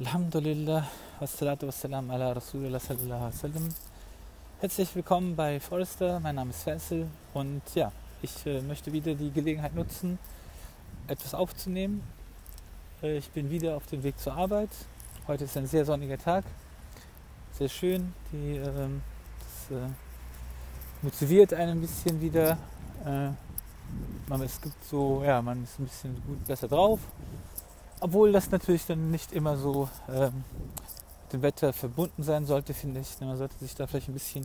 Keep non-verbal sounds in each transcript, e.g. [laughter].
Alhamdulillah, wassalatu wassalam ala Rasulullah sallallahu alaihi wasallam. Herzlich willkommen bei Forrester, mein Name ist Faisal und ja, ich äh, möchte wieder die Gelegenheit nutzen, etwas aufzunehmen. Äh, ich bin wieder auf dem Weg zur Arbeit. Heute ist ein sehr sonniger Tag, sehr schön. Die, äh, das motiviert einen ein bisschen wieder. Äh, man, es gibt so, ja, man ist ein bisschen gut besser drauf obwohl das natürlich dann nicht immer so ähm, mit dem Wetter verbunden sein sollte, finde ich. Man sollte sich da vielleicht ein bisschen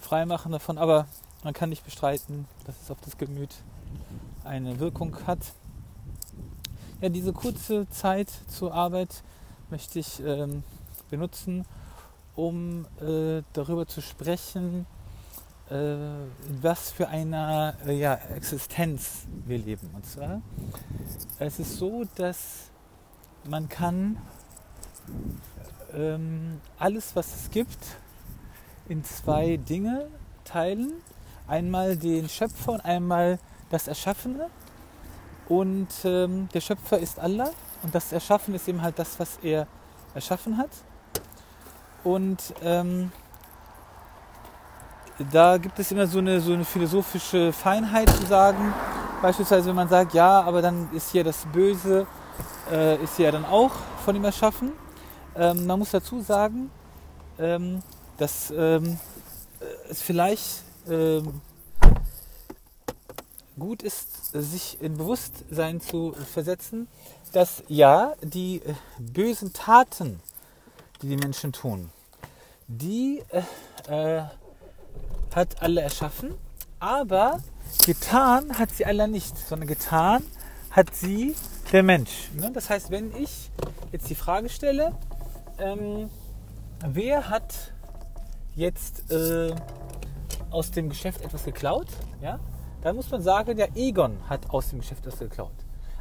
frei machen davon, aber man kann nicht bestreiten, dass es auf das Gemüt eine Wirkung hat. Ja, diese kurze Zeit zur Arbeit möchte ich ähm, benutzen, um äh, darüber zu sprechen, äh, in was für einer äh, ja, Existenz wir leben. Und zwar, es ist so, dass man kann ähm, alles, was es gibt, in zwei Dinge teilen. Einmal den Schöpfer und einmal das Erschaffene. Und ähm, der Schöpfer ist Allah und das Erschaffene ist eben halt das, was er erschaffen hat. Und ähm, da gibt es immer so eine, so eine philosophische Feinheit zu sagen. Beispielsweise, wenn man sagt, ja, aber dann ist hier das Böse äh, ist ja dann auch von ihm erschaffen. Ähm, man muss dazu sagen, ähm, dass ähm, es vielleicht ähm, gut ist, sich in Bewusstsein zu versetzen, dass ja, die äh, bösen Taten, die die Menschen tun, die äh, äh, hat alle erschaffen, aber getan hat sie alle nicht, sondern getan hat sie der Mensch. Ne? Das heißt, wenn ich jetzt die Frage stelle, ähm, wer hat jetzt äh, aus dem Geschäft etwas geklaut, ja, dann muss man sagen, ja, Egon hat aus dem Geschäft etwas geklaut.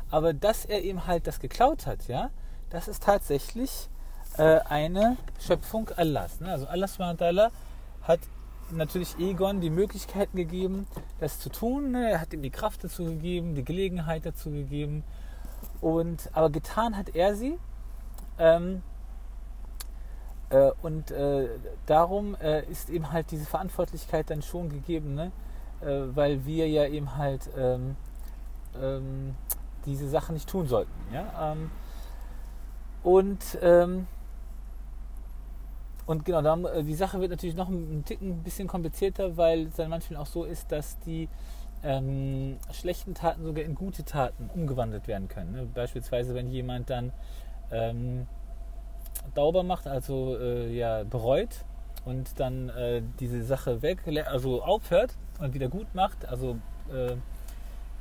Aber dass er eben halt das geklaut hat, ja, das ist tatsächlich äh, eine Schöpfung Allahs. Ne? Also Allah hat natürlich Egon die Möglichkeiten gegeben, das zu tun. Ne? Er hat ihm die Kraft dazu gegeben, die Gelegenheit dazu gegeben. Und, aber getan hat er sie. Ähm, äh, und äh, darum äh, ist eben halt diese Verantwortlichkeit dann schon gegeben, ne? Äh, weil wir ja eben halt ähm, ähm, diese Sachen nicht tun sollten. Ja? Ähm, und, ähm, und genau, dann, äh, die Sache wird natürlich noch ein, Ticken ein bisschen komplizierter, weil es dann manchmal auch so ist, dass die ähm, schlechten Taten sogar in gute Taten umgewandelt werden können. Ne? Beispielsweise, wenn jemand dann ähm, Dauber macht, also äh, ja, bereut und dann äh, diese Sache weg, also aufhört und wieder gut macht, also äh,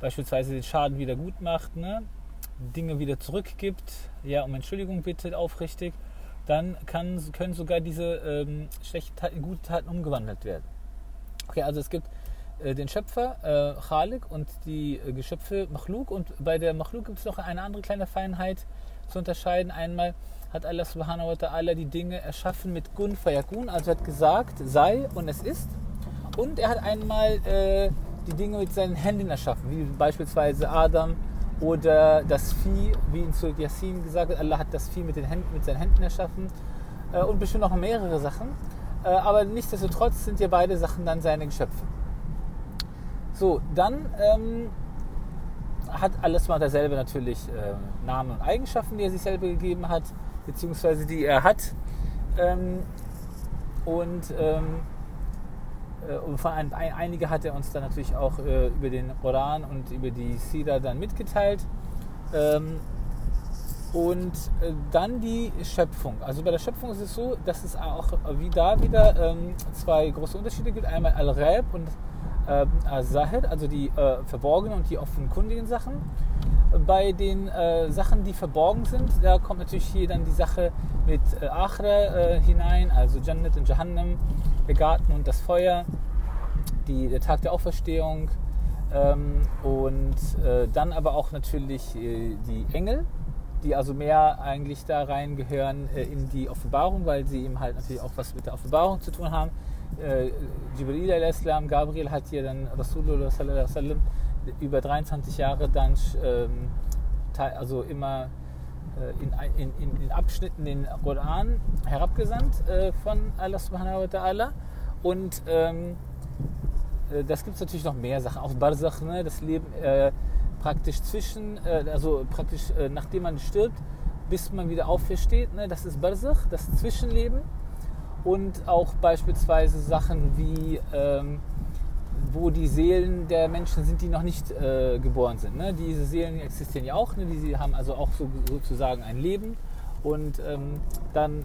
beispielsweise den Schaden wieder gut macht, ne? Dinge wieder zurückgibt, ja, um Entschuldigung bittet, aufrichtig, dann kann, können sogar diese ähm, schlechten Taten in gute Taten umgewandelt werden. Okay, also es gibt äh, den Schöpfer, äh, Khalik, und die äh, Geschöpfe Machluk. Und bei der Machluk gibt es noch eine andere kleine Feinheit zu unterscheiden. Einmal hat Allah subhanahu wa ta'ala die Dinge erschaffen mit Gun fayakun, also hat gesagt, sei und es ist. Und er hat einmal äh, die Dinge mit seinen Händen erschaffen, wie beispielsweise Adam oder das Vieh, wie in Surat Yassin gesagt wird, Allah hat das Vieh mit, den Händen, mit seinen Händen erschaffen äh, und bestimmt noch mehrere Sachen. Äh, aber nichtsdestotrotz sind ja beide Sachen dann seine Geschöpfe. So, dann ähm, hat alles mal derselbe natürlich äh, Namen und Eigenschaften, die er sich selber gegeben hat, beziehungsweise die er hat. Ähm, und, ähm, äh, und von ein, einige hat er uns dann natürlich auch äh, über den Koran und über die Sira dann mitgeteilt. Ähm, und äh, dann die Schöpfung. Also bei der Schöpfung ist es so, dass es auch wie da wieder ähm, zwei große Unterschiede gibt. Einmal Al-Rab und äh, Zahid, also die äh, verborgenen und die offenkundigen Sachen. Bei den äh, Sachen, die verborgen sind, da kommt natürlich hier dann die Sache mit äh, äh, hinein, also Jannat und Jahannam, der Garten und das Feuer, die, der Tag der Auferstehung ähm, und äh, dann aber auch natürlich äh, die Engel, die also mehr eigentlich da reingehören äh, in die Offenbarung, weil sie eben halt natürlich auch was mit der Offenbarung zu tun haben äh, Jibril al-Islam, Gabriel hat hier dann Rasulullah über 23 Jahre dann ähm, also immer in, in, in, in, Abschnitten den Koran herabgesandt äh, von Allah subhanahu wa ta'ala. Und ähm, äh, das gibt es natürlich noch mehr Sachen. Auch Barzakh, ne, das Leben äh, praktisch zwischen, äh, also praktisch äh, nachdem man stirbt, bis man wieder aufersteht. Ne, das ist Barzakh, das Zwischenleben. Und auch beispielsweise Sachen wie ähm, wo die Seelen der Menschen sind, die noch nicht äh, geboren sind. Ne? Diese Seelen existieren ja auch, ne? die haben also auch so, sozusagen ein Leben. Und ähm, dann,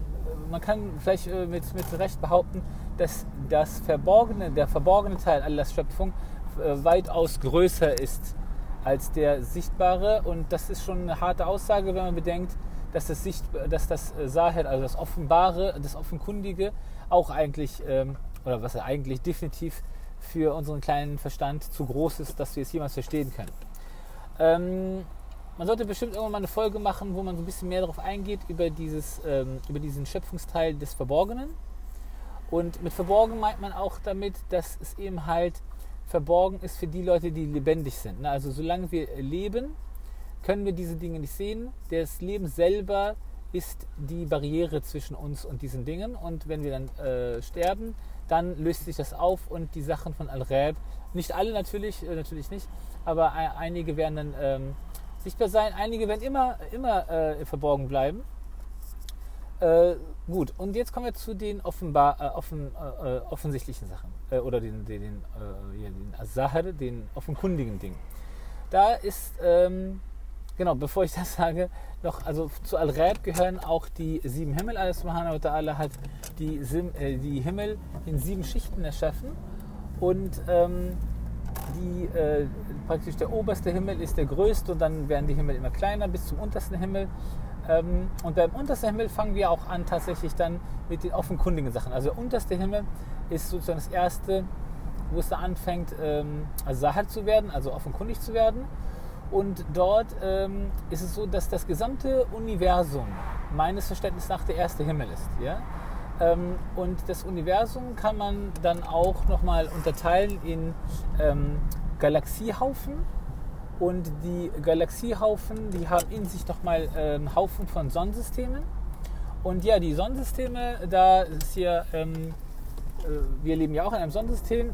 man kann vielleicht äh, mit, mit Recht behaupten, dass das Verborgene, der verborgene Teil aller Schöpfung äh, weitaus größer ist als der sichtbare. Und das ist schon eine harte Aussage, wenn man bedenkt, dass das, Sicht, dass das äh, Sahel, also das Offenbare, das Offenkundige, auch eigentlich, ähm, oder was er eigentlich definitiv für unseren kleinen Verstand zu groß ist, dass wir es jemals verstehen können. Ähm, man sollte bestimmt irgendwann mal eine Folge machen, wo man so ein bisschen mehr darauf eingeht, über, dieses, ähm, über diesen Schöpfungsteil des Verborgenen. Und mit verborgen meint man auch damit, dass es eben halt verborgen ist für die Leute, die lebendig sind. Ne? Also solange wir leben, können wir diese Dinge nicht sehen. Das Leben selber ist die Barriere zwischen uns und diesen Dingen. Und wenn wir dann äh, sterben, dann löst sich das auf und die Sachen von Al-Rab, nicht alle natürlich, äh, natürlich nicht, aber einige werden dann ähm, sichtbar sein, einige werden immer, immer äh, verborgen bleiben. Äh, gut, und jetzt kommen wir zu den offenbar, äh, offen, äh, offensichtlichen Sachen oder den, den, den, den Azahar, den offenkundigen Dingen. Da ist ähm, genau, bevor ich das sage, noch, also zu Al-Rab gehören auch die sieben Himmel. Allah subhanahu wa ta'ala hat die, äh, die Himmel in sieben Schichten erschaffen und ähm, die, äh, praktisch der oberste Himmel ist der größte und dann werden die Himmel immer kleiner bis zum untersten Himmel. Ähm, und beim untersten Himmel fangen wir auch an tatsächlich dann mit den offenkundigen Sachen. Also der unterste Himmel ist sozusagen das erste, wo es da anfängt, ähm, Sahar zu werden, also offenkundig zu werden. Und dort ähm, ist es so, dass das gesamte Universum meines Verständnisses nach der erste Himmel ist. Ja? Ähm, und das Universum kann man dann auch nochmal unterteilen in ähm, Galaxiehaufen. Und die Galaxiehaufen, die haben in sich nochmal ähm, Haufen von Sonnensystemen. Und ja, die Sonnensysteme, da ist hier, ähm, äh, wir leben ja auch in einem Sonnensystem,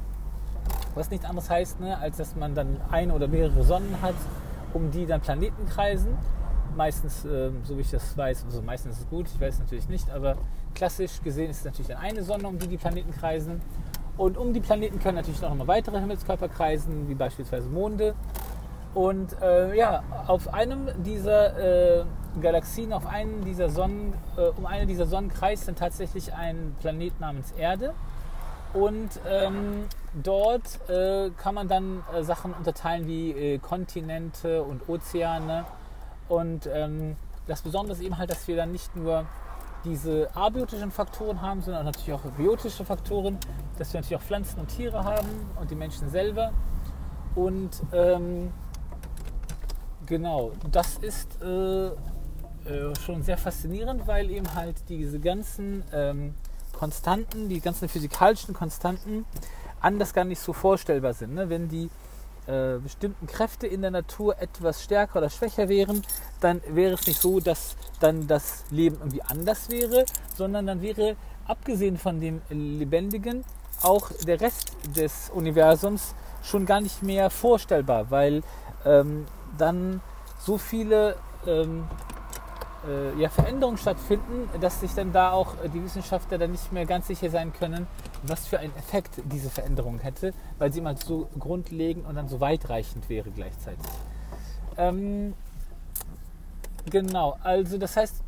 was nichts anderes heißt, ne, als dass man dann eine oder mehrere Sonnen hat, um die dann Planeten kreisen. Meistens, äh, so wie ich das weiß, also meistens ist es gut, ich weiß es natürlich nicht, aber klassisch gesehen ist es natürlich dann eine Sonne, um die die Planeten kreisen. Und um die Planeten können natürlich noch mal weitere Himmelskörper kreisen, wie beispielsweise Monde. Und äh, ja, auf einem dieser äh, Galaxien, auf einen dieser Sonnen, äh, um eine dieser Sonnen kreist dann tatsächlich ein Planet namens Erde. Und ähm, dort äh, kann man dann äh, Sachen unterteilen wie äh, Kontinente und Ozeane. Und ähm, das Besondere ist eben halt, dass wir dann nicht nur diese abiotischen Faktoren haben, sondern natürlich auch biotische Faktoren, dass wir natürlich auch Pflanzen und Tiere haben und die Menschen selber. Und ähm, genau, das ist äh, äh, schon sehr faszinierend, weil eben halt diese ganzen ähm, Konstanten, die ganzen physikalischen Konstanten anders gar nicht so vorstellbar sind. Ne? Wenn die äh, bestimmten Kräfte in der Natur etwas stärker oder schwächer wären, dann wäre es nicht so, dass dann das Leben irgendwie anders wäre, sondern dann wäre, abgesehen von dem Lebendigen, auch der Rest des Universums schon gar nicht mehr vorstellbar, weil ähm, dann so viele ähm, äh, ja, Veränderungen stattfinden, dass sich dann da auch die Wissenschaftler dann nicht mehr ganz sicher sein können, was für einen Effekt diese Veränderung hätte, weil sie mal so grundlegend und dann so weitreichend wäre gleichzeitig. Ähm, genau, also das heißt,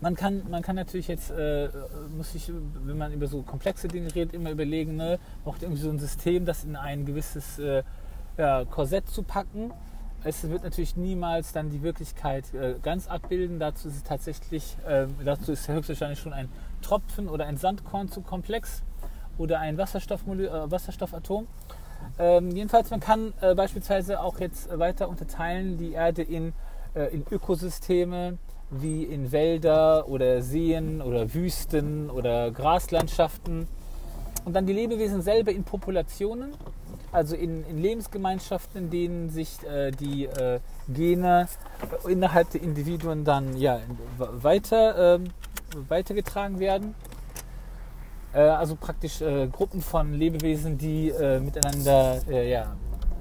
man kann, man kann natürlich jetzt, äh, muss ich, wenn man über so komplexe Dinge redet, immer überlegen, ne, braucht irgendwie so ein System, das in ein gewisses äh, ja, Korsett zu packen es wird natürlich niemals dann die Wirklichkeit äh, ganz abbilden. Dazu ist es tatsächlich, äh, dazu ist höchstwahrscheinlich schon ein Tropfen oder ein Sandkorn zu komplex oder ein Wasserstoffmolü äh, Wasserstoffatom. Ähm, jedenfalls, man kann äh, beispielsweise auch jetzt weiter unterteilen die Erde in, äh, in Ökosysteme wie in Wälder oder Seen oder Wüsten oder Graslandschaften und dann die Lebewesen selber in Populationen also in, in Lebensgemeinschaften, in denen sich äh, die äh, Gene innerhalb der Individuen dann ja, weiter, äh, weitergetragen werden. Äh, also praktisch äh, Gruppen von Lebewesen, die äh, miteinander ja,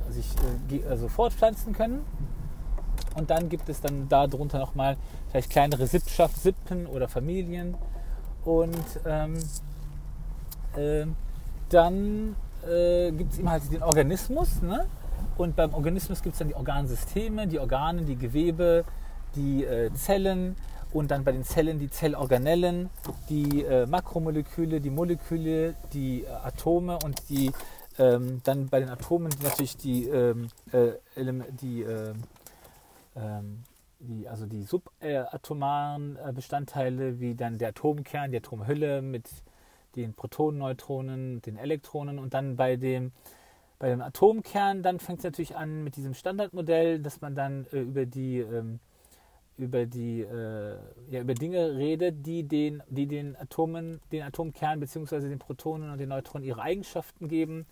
sich also fortpflanzen können. Und dann gibt es dann darunter nochmal vielleicht kleinere Sippschaft, Sippen oder Familien. Und ähm, dann gibt es eben halt den Organismus. Ne? Und beim Organismus gibt es dann die Organsysteme, die Organe, die Gewebe, die äh, Zellen und dann bei den Zellen die Zellorganellen, die äh, Makromoleküle, die Moleküle, die äh, Atome und die ähm, dann bei den Atomen natürlich die, ähm, äh, die, ähm, ähm, die, also die subatomaren äh, Bestandteile, wie dann der Atomkern, die Atomhülle mit den Protonen, Neutronen, den Elektronen und dann bei dem, bei dem Atomkern, dann fängt es natürlich an mit diesem Standardmodell, dass man dann äh, über die ähm, über die äh, ja, über Dinge redet, die den, die den Atomen, den Atomkern bzw. den Protonen und den Neutronen ihre Eigenschaften geben.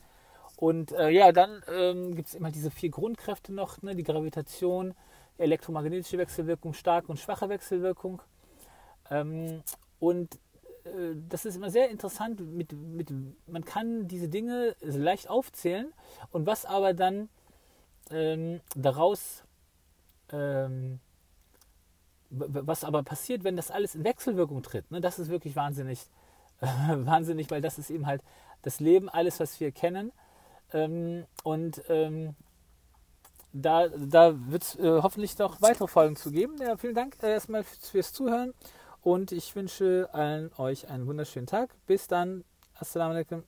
Und äh, ja, dann ähm, gibt es immer diese vier Grundkräfte noch, ne? die Gravitation, elektromagnetische Wechselwirkung, starke und schwache Wechselwirkung. Ähm, und das ist immer sehr interessant. Mit, mit, man kann diese Dinge leicht aufzählen und was aber dann ähm, daraus, ähm, was aber passiert, wenn das alles in Wechselwirkung tritt, ne, das ist wirklich wahnsinnig, äh, [laughs] wahnsinnig, weil das ist eben halt das Leben, alles, was wir kennen. Ähm, und ähm, da, da wird es äh, hoffentlich noch weitere Folgen zu geben. Ja, vielen Dank äh, erstmal fürs Zuhören. Und ich wünsche allen euch einen wunderschönen Tag. Bis dann. Assalamu alaikum.